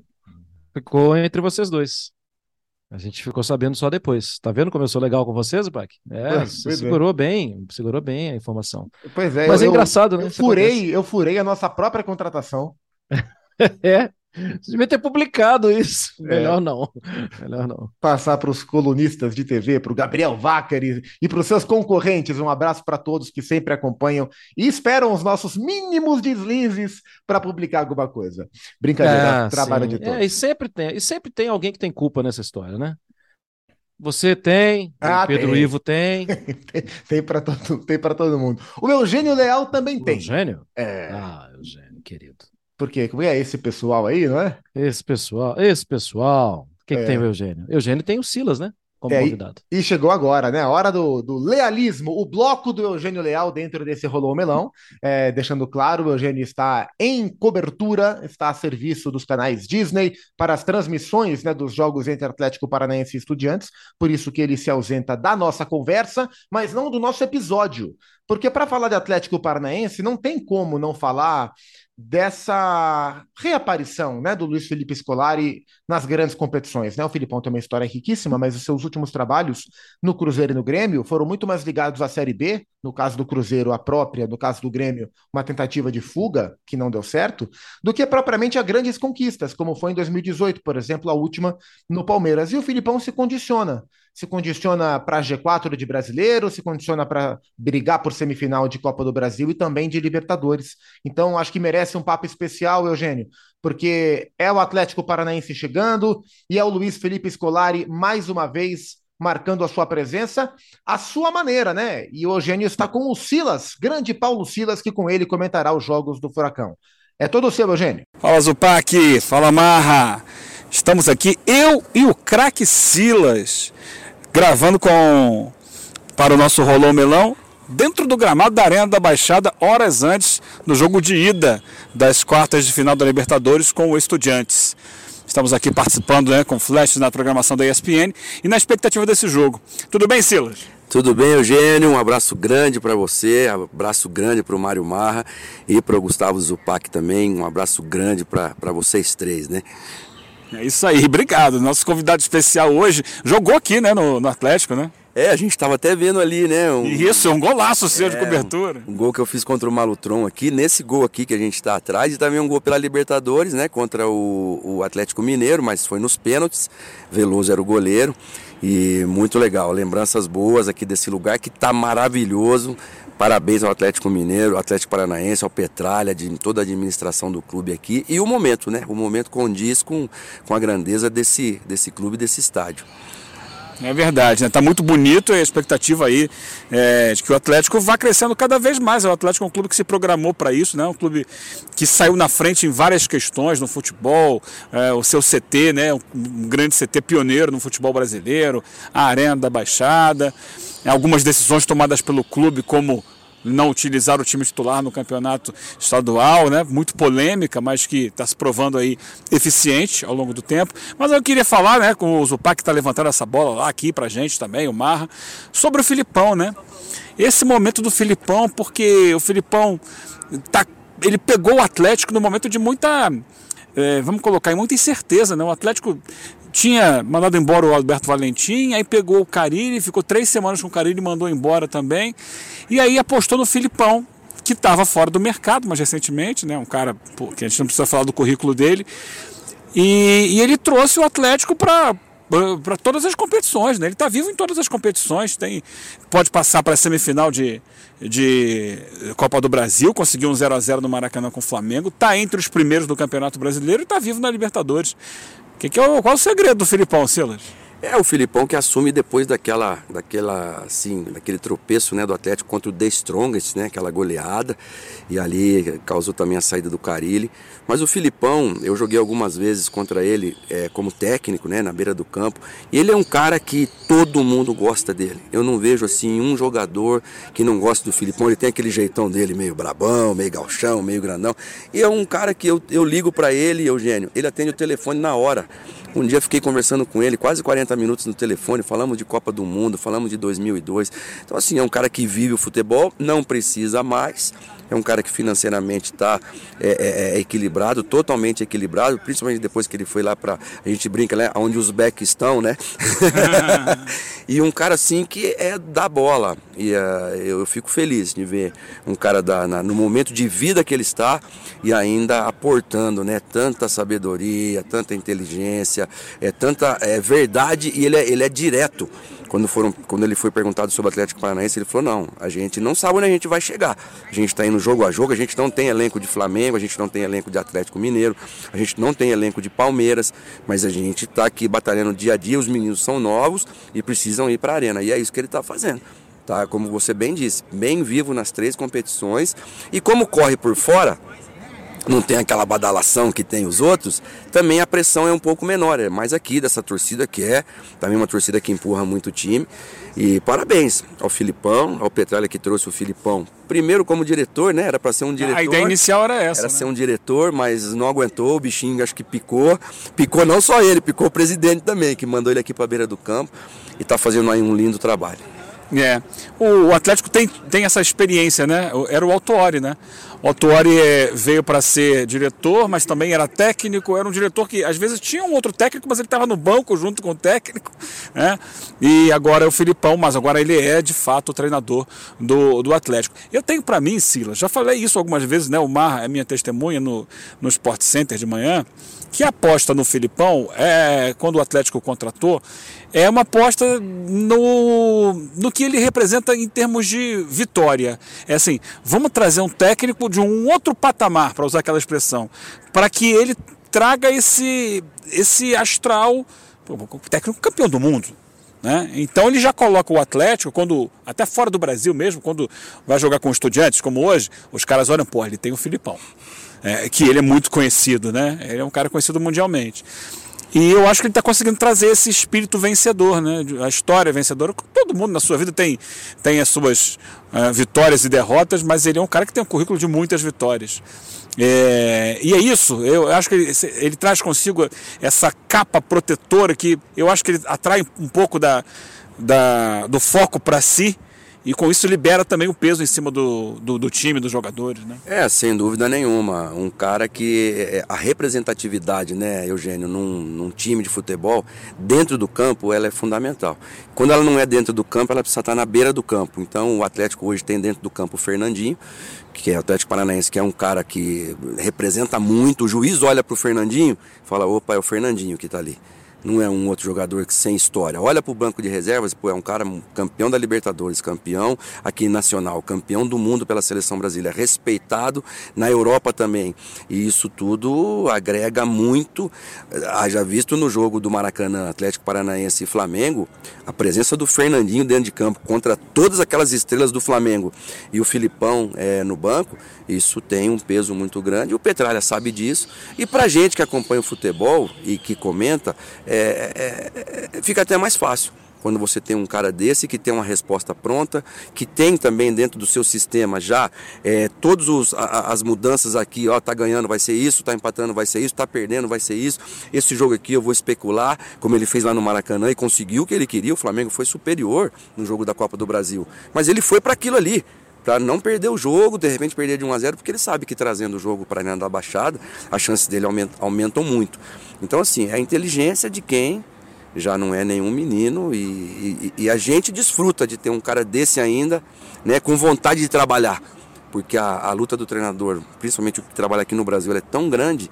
Ficou entre vocês dois. A gente ficou sabendo só depois. Tá vendo como eu sou legal com vocês, Pac? É, [laughs] você é. segurou é. bem, segurou bem a informação. Pois é. Mas é eu, é engraçado, né? Eu furei, eu furei a nossa própria contratação. [laughs] é. Você devia ter publicado isso. É. Melhor não. Melhor não. Passar para os colunistas de TV, para o Gabriel Wacker e, e para os seus concorrentes. Um abraço para todos que sempre acompanham e esperam os nossos mínimos deslizes para publicar alguma coisa. Brincadeira, ah, trabalho sim. de todos. É, e sempre tem, e sempre tem alguém que tem culpa nessa história, né? Você tem, ah, Pedro tem. Ivo tem. [laughs] tem tem para todo, tem todo mundo. O Eugênio Leal também tem. Eugênio? É. Ah, Eugênio, querido. Porque como é esse pessoal aí, não é? Esse pessoal, esse pessoal. O que, é. que tem o Eugênio? Eugênio tem o Silas, né? Como é, convidado. E, e, chegou agora, né? A hora do, do, lealismo, o bloco do Eugênio Leal dentro desse Rolou Melão. É, deixando claro, o Eugênio está em cobertura, está a serviço dos canais Disney para as transmissões né, dos jogos entre Atlético Paranaense e Estudiantes. Por isso que ele se ausenta da nossa conversa, mas não do nosso episódio Porque para falar de Atlético Paranaense, não tem como não falar dessa reaparição né, do Luiz Felipe Scolari nas grandes competições. Né? O Filipão tem uma história riquíssima, mas os seus últimos trabalhos no Cruzeiro e no Grêmio foram muito mais ligados à Série B, no caso do Cruzeiro, a própria, no caso do Grêmio, uma tentativa de fuga que não deu certo, do que propriamente a grandes conquistas, como foi em 2018, por exemplo, a última no Palmeiras. E o Filipão se condiciona se condiciona para G4 de brasileiro, se condiciona para brigar por semifinal de Copa do Brasil e também de Libertadores. Então, acho que merece um papo especial, Eugênio, porque é o Atlético Paranaense chegando e é o Luiz Felipe Scolari mais uma vez marcando a sua presença, a sua maneira, né? E o Eugênio está com o Silas, grande Paulo Silas, que com ele comentará os jogos do Furacão. É todo seu, Eugênio. Fala, Zupac. Fala, Marra. Estamos aqui, eu e o craque Silas gravando com para o nosso Rolô Melão dentro do gramado da Arena da Baixada, horas antes do jogo de ida das quartas de final da Libertadores com o Estudiantes. Estamos aqui participando né, com flashes na programação da ESPN e na expectativa desse jogo. Tudo bem, Silas? Tudo bem, Eugênio? Um abraço grande para você, um abraço grande para o Mário Marra e para o Gustavo Zupac também. Um abraço grande para vocês três, né? É isso aí, [laughs] obrigado. Nosso convidado especial hoje jogou aqui, né, no, no Atlético, né? É, a gente estava até vendo ali, né? Um, Isso, um golaço seu é, de cobertura. Um, um, gol que eu fiz contra o Malutron aqui, nesse gol aqui que a gente está atrás, e também um gol pela Libertadores, né? Contra o, o Atlético Mineiro, mas foi nos pênaltis. Veloso era o goleiro. E muito legal, lembranças boas aqui desse lugar que está maravilhoso. Parabéns ao Atlético Mineiro, ao Atlético Paranaense, ao Petralha, de toda a administração do clube aqui. E o momento, né? O momento condiz com, com a grandeza desse, desse clube, desse estádio. É verdade, né? Tá muito bonito e a expectativa aí é, de que o Atlético vá crescendo cada vez mais. O Atlético é um clube que se programou para isso, né? Um clube que saiu na frente em várias questões no futebol, é, o seu CT, né? Um grande CT pioneiro no futebol brasileiro, a Arena da Baixada algumas decisões tomadas pelo clube, como não utilizar o time titular no campeonato estadual, né? Muito polêmica, mas que está se provando aí eficiente ao longo do tempo. Mas eu queria falar, né, com o Zupac que está levantando essa bola lá aqui pra gente também, o Marra, sobre o Filipão, né? Esse momento do Filipão, porque o Filipão tá, ele pegou o Atlético no momento de muita é, vamos colocar, muita incerteza, né? O Atlético tinha mandado embora o Alberto Valentim, aí pegou o Carilli, ficou três semanas com o Carilli mandou embora também. E aí apostou no Filipão, que estava fora do mercado, mas recentemente, né? Um cara pô, que a gente não precisa falar do currículo dele. E, e ele trouxe o Atlético para para todas as competições, né? Ele está vivo em todas as competições, tem pode passar para a semifinal de, de Copa do Brasil, conseguiu um 0 a 0 no Maracanã com o Flamengo, está entre os primeiros do Campeonato Brasileiro e está vivo na Libertadores. Que que é o, qual o segredo do Filipão, Silas? É o Filipão que assume depois daquela, daquela, assim, daquele tropeço, né, do Atlético contra o The Strongest, né, aquela goleada, e ali causou também a saída do Carilli. Mas o Filipão, eu joguei algumas vezes contra ele é, como técnico, né, na beira do campo, e ele é um cara que todo mundo gosta dele. Eu não vejo assim um jogador que não gosta do Filipão. Ele tem aquele jeitão dele meio brabão, meio galchão, meio grandão. E é um cara que eu, eu ligo para ele, Eugênio, ele atende o telefone na hora. Um dia fiquei conversando com ele, quase 40 minutos no telefone, falamos de Copa do Mundo, falamos de 2002. Então, assim, é um cara que vive o futebol, não precisa mais, é um cara que financeiramente está é, é, é, equilibrado, totalmente equilibrado, principalmente depois que ele foi lá para a gente brinca, né, onde os backs estão, né? [laughs] e um cara assim que é da bola. E uh, eu, fico feliz de ver um cara da, na, no momento de vida que ele está e ainda aportando, né, tanta sabedoria, tanta inteligência, é tanta é, verdade e ele é, ele é direto quando, foram, quando ele foi perguntado sobre o Atlético Paranaense, ele falou: não, a gente não sabe onde a gente vai chegar. A gente está indo jogo a jogo, a gente não tem elenco de Flamengo, a gente não tem elenco de Atlético Mineiro, a gente não tem elenco de Palmeiras, mas a gente está aqui batalhando dia a dia, os meninos são novos e precisam ir para a arena. E é isso que ele está fazendo. Tá, como você bem disse, bem vivo nas três competições e como corre por fora, não tem aquela badalação que tem os outros, também a pressão é um pouco menor. É mais aqui dessa torcida que é, também uma torcida que empurra muito o time. E parabéns ao Filipão, ao Petralha que trouxe o Filipão. Primeiro como diretor, né? Era para ser um diretor. A ideia inicial era essa. Era né? ser um diretor, mas não aguentou, o bichinho acho que picou. Picou não só ele, picou o presidente também, que mandou ele aqui para a beira do campo e está fazendo aí um lindo trabalho. É. O, Atlético tem, tem essa experiência, né? Era o Autuori, né? O Autuori é, veio para ser diretor, mas também era técnico. Era um diretor que às vezes tinha um outro técnico, mas ele estava no banco junto com o técnico, [laughs] né? E agora é o Filipão, mas agora ele é de fato o treinador do, do Atlético. Eu tenho para mim, Silas, já falei isso algumas vezes, né? O Mar é minha testemunha no, no Sport Center de manhã que aposta no Filipão, é, quando o Atlético contratou, é uma aposta no, no que ele representa em termos de vitória. É assim, vamos trazer um técnico de um outro patamar, para usar aquela expressão, para que ele traga esse, esse astral, técnico campeão do mundo. Né? Então ele já coloca o Atlético, quando até fora do Brasil mesmo, quando vai jogar com estudantes como hoje, os caras olham, pô, ele tem o Filipão é, que ele é muito conhecido, né? Ele é um cara conhecido mundialmente. E eu acho que ele está conseguindo trazer esse espírito vencedor, né? A história vencedora. Todo mundo na sua vida tem, tem as suas uh, vitórias e derrotas, mas ele é um cara que tem um currículo de muitas vitórias. É, e é isso, eu acho que ele, ele, traz consigo essa capa protetora que eu acho que ele atrai um pouco da, da do foco para si e com isso libera também o peso em cima do, do, do, time, dos jogadores, né? É, sem dúvida nenhuma. Um cara que é, a representatividade, né, Eugênio, num, num, time de futebol, dentro do campo, ela é fundamental. Quando ela não é dentro do campo, ela precisa estar na beira do campo. Então o Atlético hoje tem dentro do campo o Fernandinho, que é o Atlético Paranaense, que é um cara que representa muito. O juiz olha para o Fernandinho e fala, opa, é o Fernandinho que está ali não é um outro jogador que sem história. Olha para o banco de reservas, pô, é um cara campeão da Libertadores, campeão aqui nacional, campeão do mundo pela seleção brasileira, respeitado na Europa também. E isso tudo agrega muito. Haja visto no jogo do Maracanã, Atlético Paranaense e Flamengo, a presença do Fernandinho dentro de campo contra todas aquelas estrelas do Flamengo e o Filipão é, no banco, isso tem um peso muito grande. O Petralha sabe disso. E para gente que acompanha o futebol e que comenta, é, é, é, fica até mais fácil quando você tem um cara desse que tem uma resposta pronta, que tem também dentro do seu sistema já é, todas as mudanças aqui, ó, tá ganhando, vai ser isso, tá empatando, vai ser isso, tá perdendo, vai ser isso. Esse jogo aqui eu vou especular, como ele fez lá no Maracanã e conseguiu o que ele queria. O Flamengo foi superior no jogo da Copa do Brasil, mas ele foi para aquilo ali para não perder o jogo, de repente perder de 1 a 0, porque ele sabe que trazendo o jogo para a da Baixada, as chances dele aumentam, aumentam muito. Então, assim, é a inteligência de quem já não é nenhum menino e, e, e, a gente desfruta de ter um cara desse ainda, né, com vontade de trabalhar, porque a, a luta do treinador, principalmente o que trabalha aqui no Brasil, é tão grande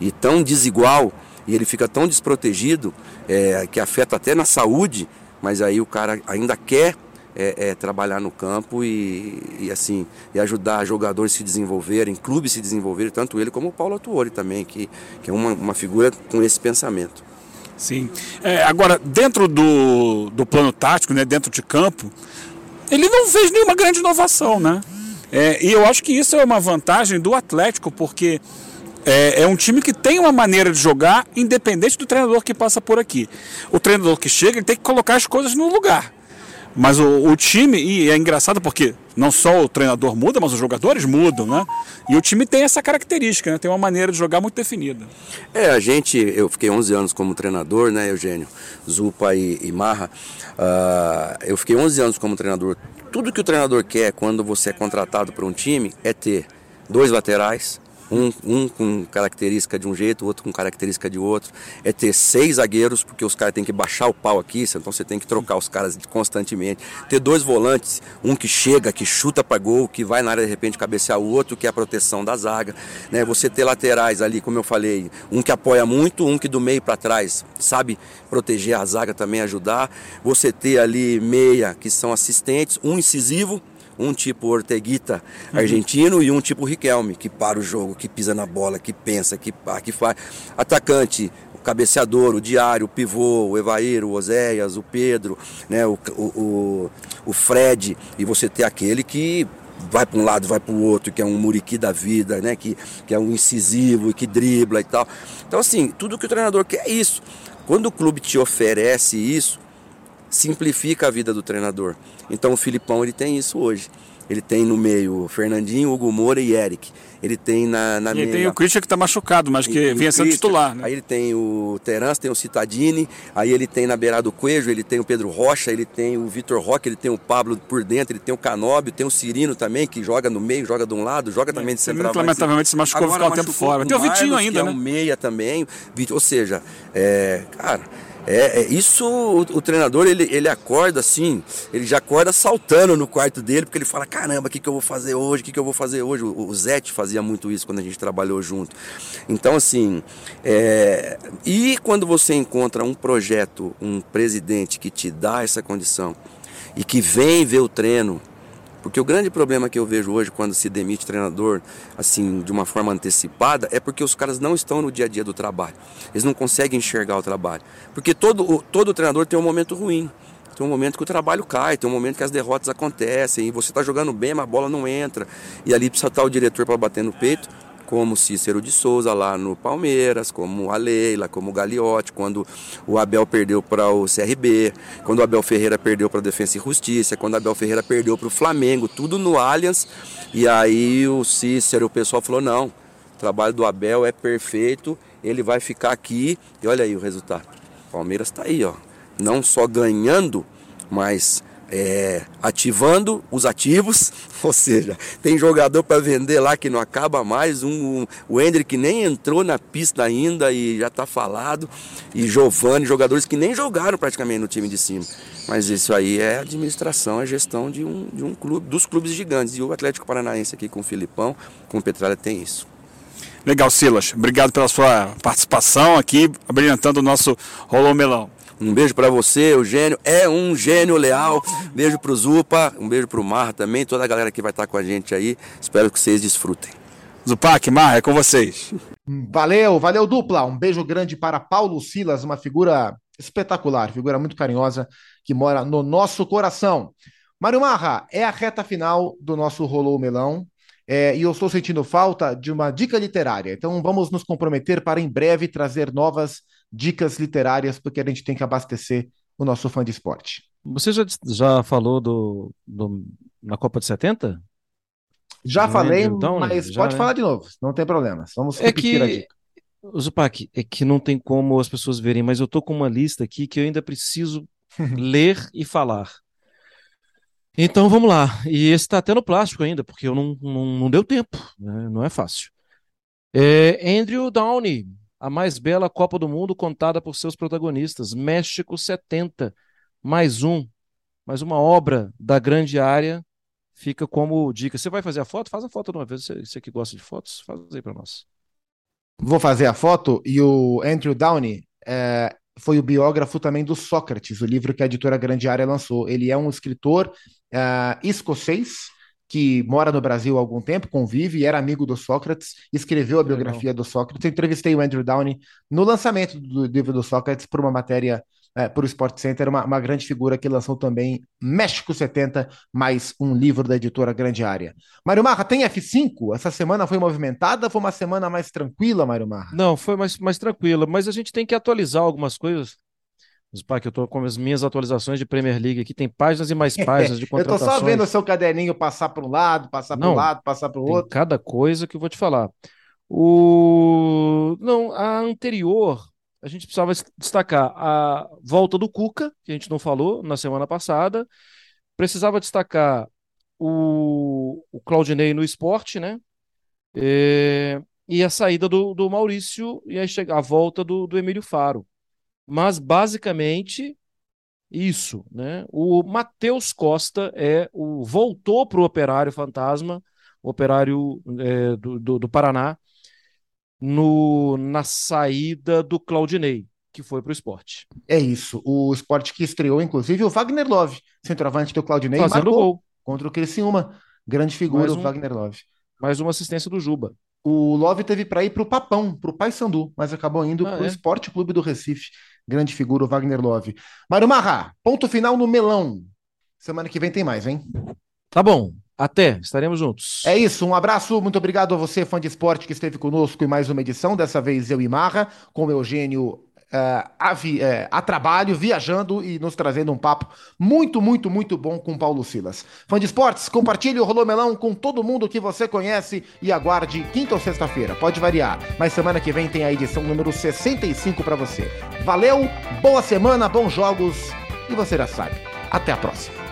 e tão desigual e ele fica tão desprotegido é, que afeta até na saúde, mas aí o cara ainda quer é, é, trabalhar no campo e, e, assim e ajudar jogadores se desenvolverem, clubes se desenvolverem, tanto ele como o Paulo Atuori também, que, que é uma, uma figura com esse pensamento. Sim. É, agora, dentro do, do plano tático, né, dentro de campo, ele não fez nenhuma grande inovação, né? É, e eu acho que isso é uma vantagem do Atlético, porque é, é, um time que tem uma maneira de jogar independente do treinador que passa por aqui. O treinador que chega ele tem que colocar as coisas no lugar. Mas o, o, time, e é engraçado porque não só o treinador muda, mas os jogadores mudam, né? E o time tem essa característica, né? Tem uma maneira de jogar muito definida. É, a gente, eu fiquei 11 anos como treinador, né, Eugênio? Zupa e, e Marra. Uh, eu fiquei 11 anos como treinador. Tudo que o treinador quer quando você é contratado para um time é ter dois laterais, um, um com característica de um jeito, outro com característica de outro. É ter seis zagueiros, porque os caras têm que baixar o pau aqui, então você tem que trocar os caras constantemente. Ter dois volantes, um que chega, que chuta para gol, que vai na área de repente cabecear o outro, que é a proteção da zaga. Né? Você ter laterais ali, como eu falei, um que apoia muito, um que do meio para trás sabe proteger a zaga também, ajudar. Você ter ali meia, que são assistentes, um incisivo um tipo Orteguita argentino uhum. e um tipo Riquelme, que para o jogo, que pisa na bola, que pensa, que, que faz. Atacante, o cabeceador, o diário, o pivô, o Evair, o Oséias, o Pedro, né, o, o, o Fred, e você ter aquele que vai para um lado, vai para o outro, que é um muriqui da vida, né? Que, que é um incisivo e que dribla e tal. Então, assim, tudo que o treinador quer é isso. Quando o clube te oferece isso, simplifica a vida do treinador. Então o Filipão ele tem isso hoje. Ele tem no meio Fernandinho, Hugo Moura e Eric. Ele tem na, na E meia... tem o Christian que tá machucado, mas que E- vinha sendo titular, né? Aí ele tem o Terence, tem o Citadini, aí ele tem na beirada o Coelho, ele tem o Pedro Rocha, ele tem o Vitor Roque, ele tem o Pablo por dentro, ele tem o Canóbio, tem o Cirino também, que joga no meio, joga de um lado, joga também de centroavante. lamentavelmente, se machucou, Agora ficou um tempo fora. Tem o Vitinho Marlos, ainda, que né? É um meia também, ou seja, é, cara, é, é isso o, o treinador ele, ele acorda assim, ele já acorda saltando no quarto dele, porque ele fala: caramba, o que, que eu vou fazer hoje? O que, que eu vou fazer hoje? O, o Zete fazia muito isso quando a gente trabalhou junto. Então, assim, é, e quando você encontra um projeto, um presidente que te dá essa condição e que vem ver o treino. Porque o grande problema que eu vejo hoje quando se demite treinador, assim, de uma forma antecipada, é porque os caras não estão no dia a dia do trabalho. Eles não conseguem enxergar o trabalho. Porque todo, todo treinador tem um momento ruim. Tem um momento que o trabalho cai, tem um momento que as derrotas acontecem, e você está jogando bem, mas a bola não entra. E ali precisa estar o diretor para bater no peito, como Cícero de Souza lá no Palmeiras, como a Leila, como o Gagliotti, quando o Abel perdeu para o CRB, quando o Abel Ferreira perdeu para a Defensa e Justiça, quando o Abel Ferreira perdeu para o Flamengo, tudo no Allianz. E aí o Cícero, o pessoal falou: não, o trabalho do Abel é perfeito, ele vai ficar aqui. E olha aí o resultado. O Palmeiras está aí, ó. Não só ganhando, mas é, ativando os ativos, [laughs] ou seja, tem jogador para vender lá que não acaba mais, um, um- o Hendrick nem entrou na pista ainda e já está falado, e Giovani, jogadores que nem jogaram praticamente no time de cima. Mas isso aí é administração, é gestão de um, de um clube, dos clubes gigantes. E o Atlético Paranaense aqui com o Filipão, com o Petralha tem isso. Legal, Silas. Obrigado pela sua participação aqui, brilhantando o nosso Rolô Melão. Um beijo para você, Eugênio. É um gênio leal. Beijo pro Zupa, um beijo pro Marra também, toda a galera que vai estar com a gente aí. Espero que vocês desfrutem. Zupac, Mar, é com vocês. Valeu, valeu dupla. Um beijo grande para Paulo Silas, uma figura espetacular, figura muito carinhosa que mora no nosso coração. Mário Marra, é a reta final do nosso Rolou Melão. é, e eu estou sentindo falta de uma dica literária. Então vamos nos comprometer para em breve trazer novas dicas literárias, porque a gente tem que abastecer o nosso fã de esporte. Você já, já falou do, do- na Copa de 70? Já Do falei, Andrew Downey? mas Já, pode né? falar de novo, não tem problema. Vamos É repetir a que, dica. Zupac, é que não tem como as pessoas verem, mas eu tô com uma lista aqui que eu ainda preciso [laughs] ler e falar. Então vamos lá. E esse tá até no plástico ainda, porque eu não, não, não deu tempo, né? Não é fácil. É Andrew Downey, a mais bela Copa do Mundo contada por seus protagonistas. México 70, mais um, mais uma obra da grande área. Fica como dica. Você vai fazer a foto? Faz a foto de uma vez. Você, você que gosta de fotos, faz aí para nós. Vou fazer a foto e o Andrew Downey é, foi o biógrafo também do Sócrates, o livro que a editora Grande Área lançou. Ele é um escritor é, escocês que mora no Brasil há algum tempo, convive e era amigo do Sócrates, escreveu a biografia do Sócrates. Eu entrevistei o Andrew Downey no lançamento do livro do Sócrates por uma matéria é, para o Sport Center, uma, uma grande figura que lançou também México 70, mais um livro da editora Grande Área. Mário Marra, tem F5? Essa semana foi movimentada? Foi uma semana mais tranquila, Mário Marra? Não, foi mais, mais tranquila, mas a gente tem que atualizar algumas coisas. Pá, que eu tô com as minhas atualizações de Premier League aqui, tem páginas e mais [laughs] páginas de Eu tô só contratações. vendo o seu caderninho passar para um lado, passar para Não, lado, passar para o outro. cada coisa que eu vou te falar. O... Não, a anterior, a gente precisava des- destacar a volta do Cuca, que a gente não falou na semana passada. Precisava destacar o, o Claudinei no esporte, né? É, E a saída do, do Maurício e a volta do, do Emílio Faro. Mas basicamente isso, né? O Matheus Costa é o voltou para o Operário Fantasma, o Operário é, do, do, do Paraná, no, na saída do Claudinei, que foi para o esporte. É isso. O esporte que estreou, inclusive, o Wagner Love, centroavante do Claudinei, Fazendo marcou gol. contra o Criciúma. Grande figura, Mais o um. Wagner Love. Mais uma assistência do Juba. O Love teve para ir para o Papão, para o Paysandu, mas acabou indo Ah, para o é? Esporte Clube do Recife. Grande figura, o Wagner Love. Mário Marra, ponto final no melão. Semana que vem tem mais, hein? Tá bom. Até. Estaremos juntos. É isso, um abraço, muito obrigado a você, fã de esporte, que esteve conosco em mais uma edição, dessa vez eu e Marra, com o Eugênio é, a, vi, é, a, trabalho, viajando e nos trazendo um papo muito, muito, muito bom com Paulo Silas. Fã de esportes, compartilhe o Rolô Melão com todo mundo que você conhece e aguarde quinta ou sexta-feira. Pode variar, mas semana que vem tem a edição número 65 para você. Valeu, boa semana, bons jogos e você já sabe. Até a próxima.